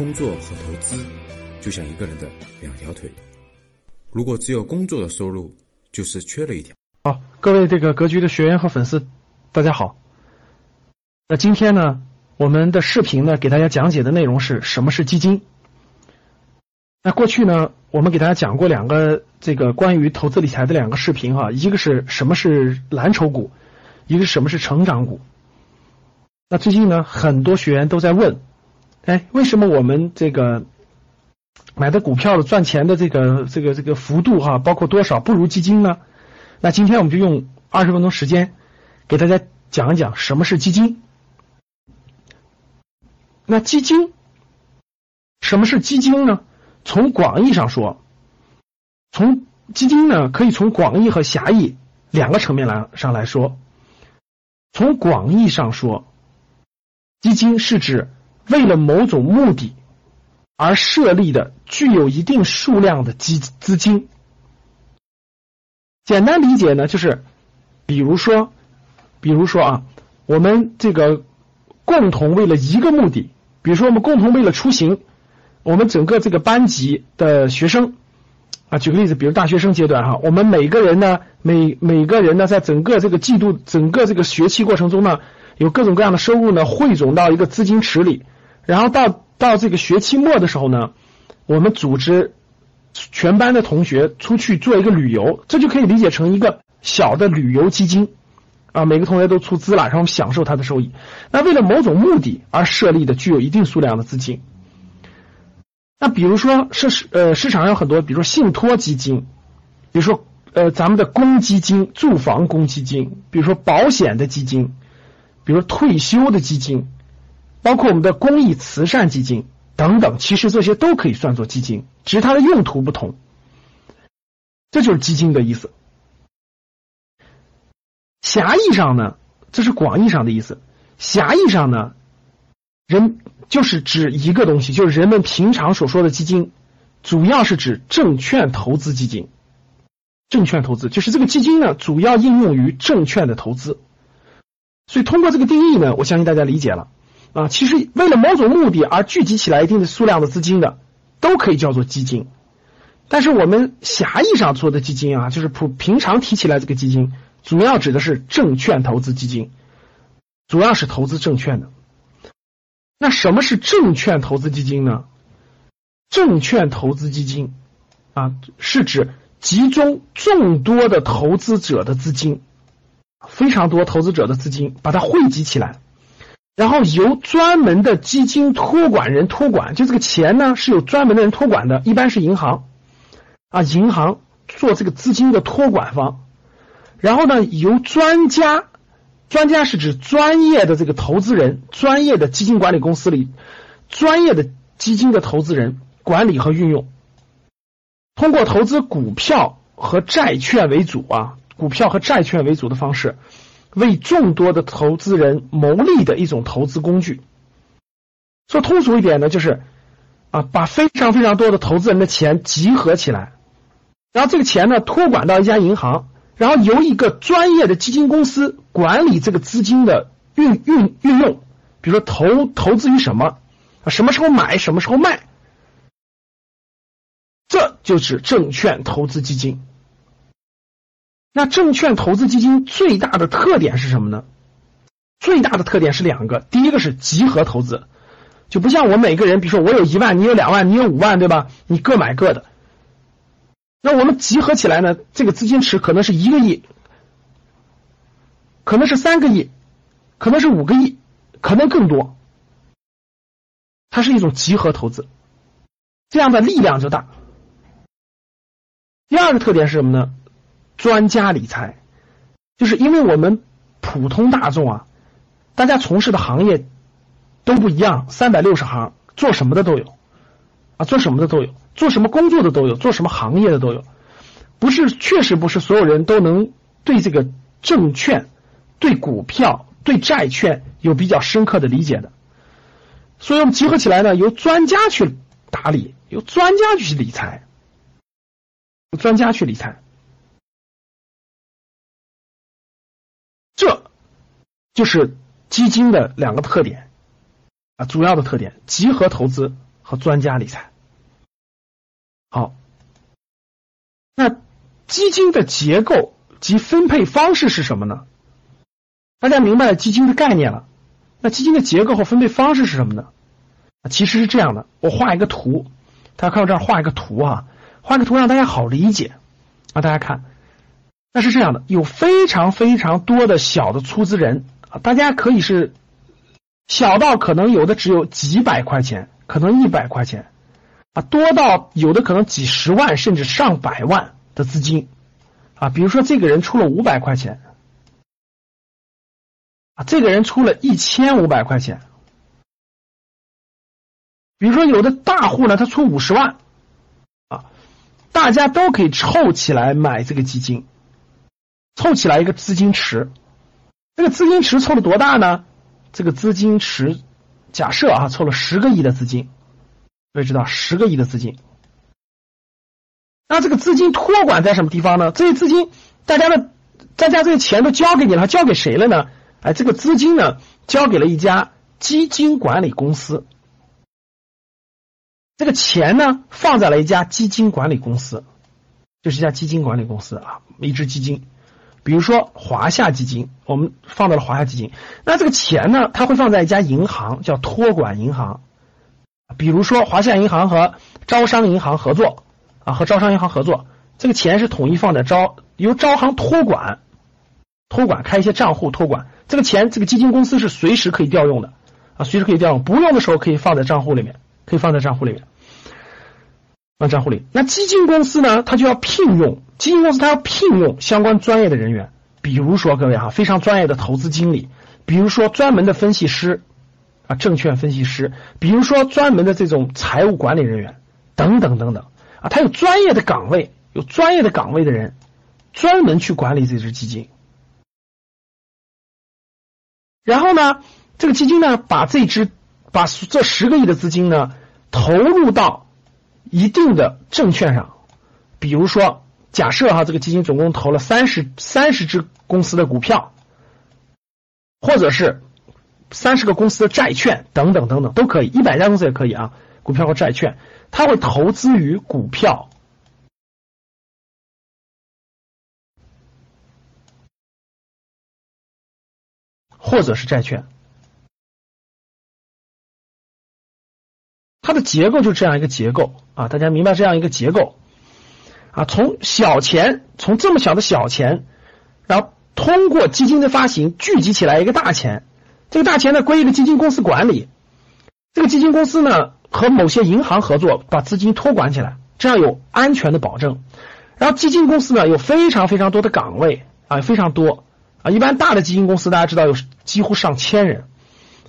工作和投资就像一个人的两条腿，如果只有工作的收入，就是缺了一条。好，各位这个格局的学员和粉丝，大家好。那今天呢，我们的视频呢，给大家讲解的内容是什么是基金。那过去呢，我们给大家讲过两个这个关于投资理财的两个视频哈，一个是什么是蓝筹股，一个是什么是成长股。那最近呢，很多学员都在问，哎，为什么我们这个买的股票的赚钱的这个这个这个幅度哈，包括多少不如基金呢？那今天我们就用二十分钟时间给大家讲一讲什么是基金。那基金，什么是基金呢？从广义上说，从基金呢，可以从广义和狭义两个层面来上来说。从广义上说，基金是指为了某种目的而设立的具有一定数量的基资金。简单理解呢，就是比如说，比如说啊，我们这个共同为了一个目的，比如说我们共同为了出行。我们整个这个班级的学生啊，举个例子，比如大学生阶段哈，我们每个人呢，每每个人呢，在整个这个季度、整个这个学期过程中呢，有各种各样的收入呢，汇总到一个资金池里，然后到到这个学期末的时候呢，我们组织全班的同学出去做一个旅游，这就可以理解成一个小的旅游基金啊，每个同学都出资了，然后享受它的收益。那为了某种目的而设立的，具有一定数量的资金。那比如说，市呃市场上有很多，比如说信托基金，比如说呃咱们的公积金、住房公积金，比如说保险的基金，比如退休的基金，包括我们的公益慈善基金等等，其实这些都可以算作基金，只是它的用途不同。这就是基金的意思。狭义上呢，这是广义上的意思；狭义上呢，人。就是指一个东西，就是人们平常所说的基金，主要是指证券投资基金。证券投资就是这个基金呢，主要应用于证券的投资。所以通过这个定义呢，我相信大家理解了啊。其实为了某种目的而聚集起来一定的数量的资金的，都可以叫做基金。但是我们狭义上做的基金啊，就是普平常提起来这个基金，主要指的是证券投资基金，主要是投资证券的。那什么是证券投资基金呢？证券投资基金啊，是指集中众多的投资者的资金，非常多投资者的资金，把它汇集起来，然后由专门的基金托管人托管，就这个钱呢是有专门的人托管的，一般是银行。啊，银行做这个资金的托管方，然后呢由专家。专家是指专业的这个投资人，专业的基金管理公司里，专业的基金的投资人管理和运用，通过投资股票和债券为主啊，股票和债券为主的方式，为众多的投资人谋利的一种投资工具。说通俗一点呢，就是啊，把非常非常多的投资人的钱集合起来，然后这个钱呢托管到一家银行。然后由一个专业的基金公司管理这个资金的运运运用，比如说投投资于什么啊，什么时候买，什么时候卖，这就是证券投资基金。那证券投资基金最大的特点是什么呢？最大的特点是两个，第一个是集合投资，就不像我每个人，比如说我有一万，你有两万，你有五万，对吧？你各买各的。那我们集合起来呢？这个资金池可能是一个亿，可能是三个亿，可能是五个亿，可能更多。它是一种集合投资，这样的力量就大。第二个特点是什么呢？专家理财，就是因为我们普通大众啊，大家从事的行业都不一样，三百六十行，做什么的都有。啊，做什么的都有，做什么工作的都有，做什么行业的都有，不是，确实不是所有人都能对这个证券、对股票、对债券有比较深刻的理解的。所以我们集合起来呢，由专家去打理，由专家去理财，专家去理财，就是基金的两个特点啊，主要的特点：集合投资。和专家理财。好，那基金的结构及分配方式是什么呢？大家明白了基金的概念了，那基金的结构和分配方式是什么呢？其实是这样的，我画一个图，大家看我这儿画一个图啊，画个图让大家好理解啊。大家看，那是这样的，有非常非常多的小的出资人啊，大家可以是小到可能有的只有几百块钱，可能一百块钱啊，多到有的可能几十万甚至上百万的资金啊。比如说这个人出了五百块钱啊，这个人出了一千五百块钱。比如说，有的大户呢，他出五十万，啊，大家都可以凑起来买这个基金，凑起来一个资金池。这个资金池凑了多大呢？这个资金池，假设啊，凑了十个亿的资金，各位知道十个亿的资金。那这个资金托管在什么地方呢？这些资金，大家的，大家这些钱都交给你了，交给谁了呢？哎，这个资金呢，交给了一家基金管理公司。这个钱呢，放在了一家基金管理公司，就是一家基金管理公司啊，一支基金，比如说华夏基金，我们放到了华夏基金。那这个钱呢，它会放在一家银行，叫托管银行，比如说华夏银行和招商银行合作啊，和招商银行合作，这个钱是统一放在招，由招行托管，托管开一些账户托管，这个钱这个基金公司是随时可以调用的啊，随时可以调用，不用的时候可以放在账户里面，可以放在账户里面。放账户里，那基金公司呢？他就要聘用基金公司，他要聘用相关专业的人员，比如说各位哈，非常专业的投资经理，比如说专门的分析师啊，证券分析师，比如说专门的这种财务管理人员等等等等啊，他有专业的岗位，有专业的岗位的人专门去管理这支基金。然后呢，这个基金呢，把这支把这十个亿的资金呢投入到。一定的证券上，比如说，假设哈，这个基金总共投了三十三十只公司的股票，或者是三十个公司的债券等等等等都可以，一百家公司也可以啊，股票和债券，它会投资于股票，或者是债券。它的结构就这样一个结构啊，大家明白这样一个结构啊？从小钱，从这么小的小钱，然后通过基金的发行聚集起来一个大钱，这个大钱呢归一个基金公司管理，这个基金公司呢和某些银行合作，把资金托管起来，这样有安全的保证。然后基金公司呢有非常非常多的岗位啊，非常多啊，一般大的基金公司大家知道有几乎上千人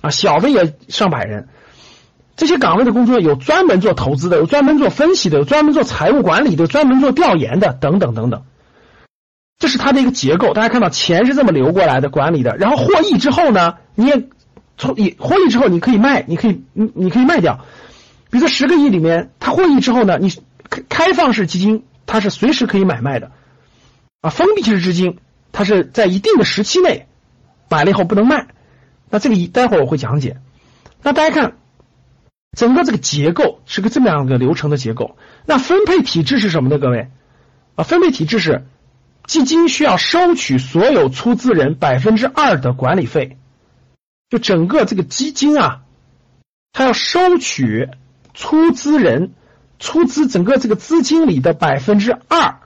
啊，小的也上百人。这些岗位的工作有专门做投资的，有专门做分析的，有专门做财务管理的，专门做调研的，等等等等。这是它的一个结构。大家看到钱是这么流过来的，管理的。然后获益之后呢，你也从你获益之后，你可以卖，你可以你你可以卖掉。比如说十个亿里面，它获益之后呢，你开开放式基金它是随时可以买卖的啊，封闭式基金它是在一定的时期内买了以后不能卖。那这个一待会儿我会讲解。那大家看。整个这个结构是个这么样的流程的结构，那分配体制是什么呢？各位啊，分配体制是基金需要收取所有出资人百分之二的管理费，就整个这个基金啊，它要收取出资人出资整个这个资金里的百分之二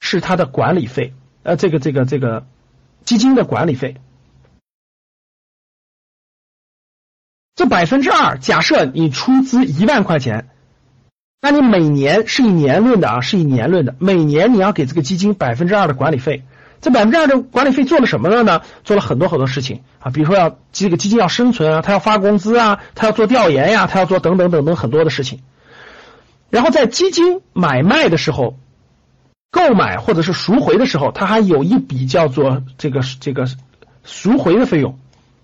是它的管理费，呃，这个这个这个基金的管理费。这百分之二，假设你出资一万块钱，那你每年是以年论的啊，是以年论的，每年你要给这个基金百分之二的管理费。这百分之二的管理费做了什么了呢？做了很多很多事情啊，比如说要这个基金要生存啊，他要发工资啊，他要做调研呀，他要做等等等等很多的事情。然后在基金买卖的时候，购买或者是赎回的时候，他还有一笔叫做这个这个赎回的费用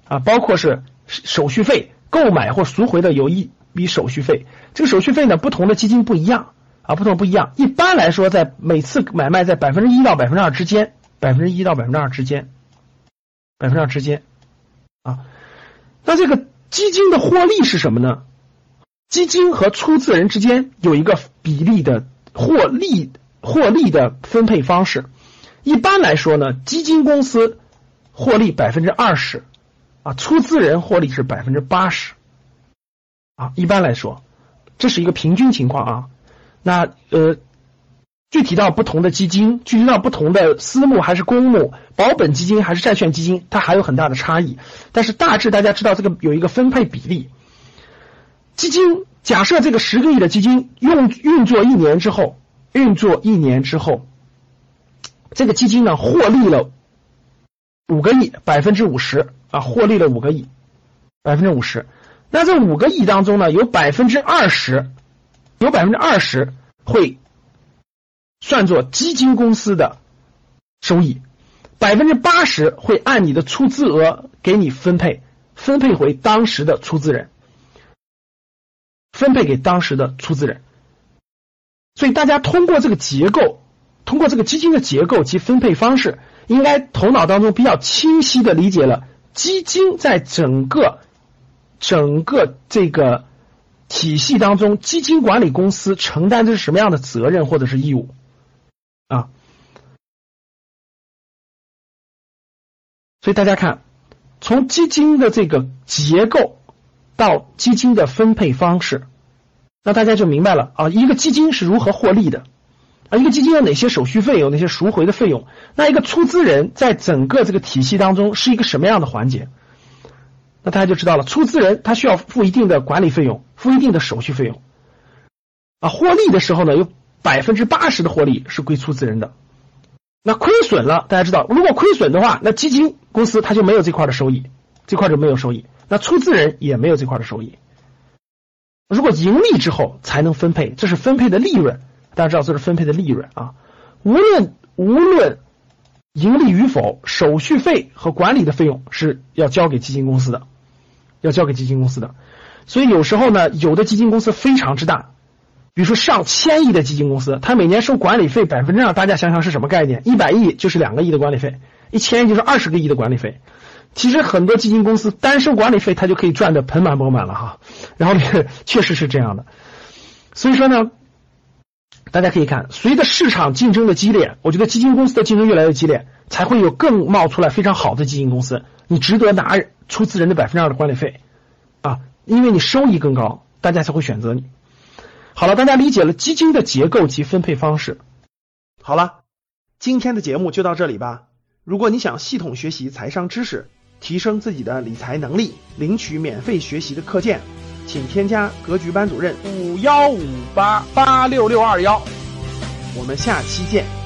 啊，包括是手续费。购买或赎回的有一笔手续费，这个手续费呢，不同的基金不一样啊，不同不一样。一般来说，在每次买卖在百分之一到百分之二之间，百分之一到百分之二之间，百分之二之间啊。那这个基金的获利是什么呢？基金和出资人之间有一个比例的获利获利的分配方式。一般来说呢，基金公司获利百分之二十，啊，出资人获利是百分之八十，啊，一般来说，这是一个平均情况啊。那呃，具体到不同的基金，具体到不同的私募还是公募，保本基金还是债券基金，它还有很大的差异。但是大致大家知道这个有一个分配比例。基金假设这个十个亿的基金用运作一年之后，运作一年之后。这个基金呢，获利了五个亿，百分之五十啊，获利了五个亿，百分之五十。那这五个亿当中呢，有百分之二十，有百分之二十会算作基金公司的收益，百分之八十会按你的出资额给你分配，分配回当时的出资人，分配给当时的出资人。所以大家通过这个结构。通过这个基金的结构及分配方式，应该头脑当中比较清晰的理解了基金在整个整个这个体系当中，基金管理公司承担的是什么样的责任或者是义务啊？所以大家看，从基金的这个结构到基金的分配方式，那大家就明白了啊，一个基金是如何获利的。啊，一个基金有哪些手续费，有哪些赎回的费用？那一个出资人在整个这个体系当中是一个什么样的环节？那大家就知道了，出资人他需要付一定的管理费用，付一定的手续费用。啊，获利的时候呢，有百分之八十的获利是归出资人的。那亏损了，大家知道，如果亏损的话，那基金公司它就没有这块的收益，这块就没有收益。那出资人也没有这块的收益。如果盈利之后才能分配，这是分配的利润。大家知道这是分配的利润啊，无论无论盈利与否，手续费和管理的费用是要交给基金公司的，要交给基金公司的。所以有时候呢，有的基金公司非常之大，比如说上千亿的基金公司，它每年收管理费百分之二，大家想想是什么概念？一百亿就是两个亿的管理费，一千亿就是二十个亿的管理费。其实很多基金公司单收管理费，它就可以赚的盆满钵满了哈。然后 确实是这样的，所以说呢。大家可以看，随着市场竞争的激烈，我觉得基金公司的竞争越来越激烈，才会有更冒出来非常好的基金公司。你值得拿出资人的百分之二的管理费啊，因为你收益更高，大家才会选择你。好了，大家理解了基金的结构及分配方式。好了，今天的节目就到这里吧。如果你想系统学习财商知识，提升自己的理财能力，领取免费学习的课件。请添加格局班主任五幺五八八六六二幺，我们下期见。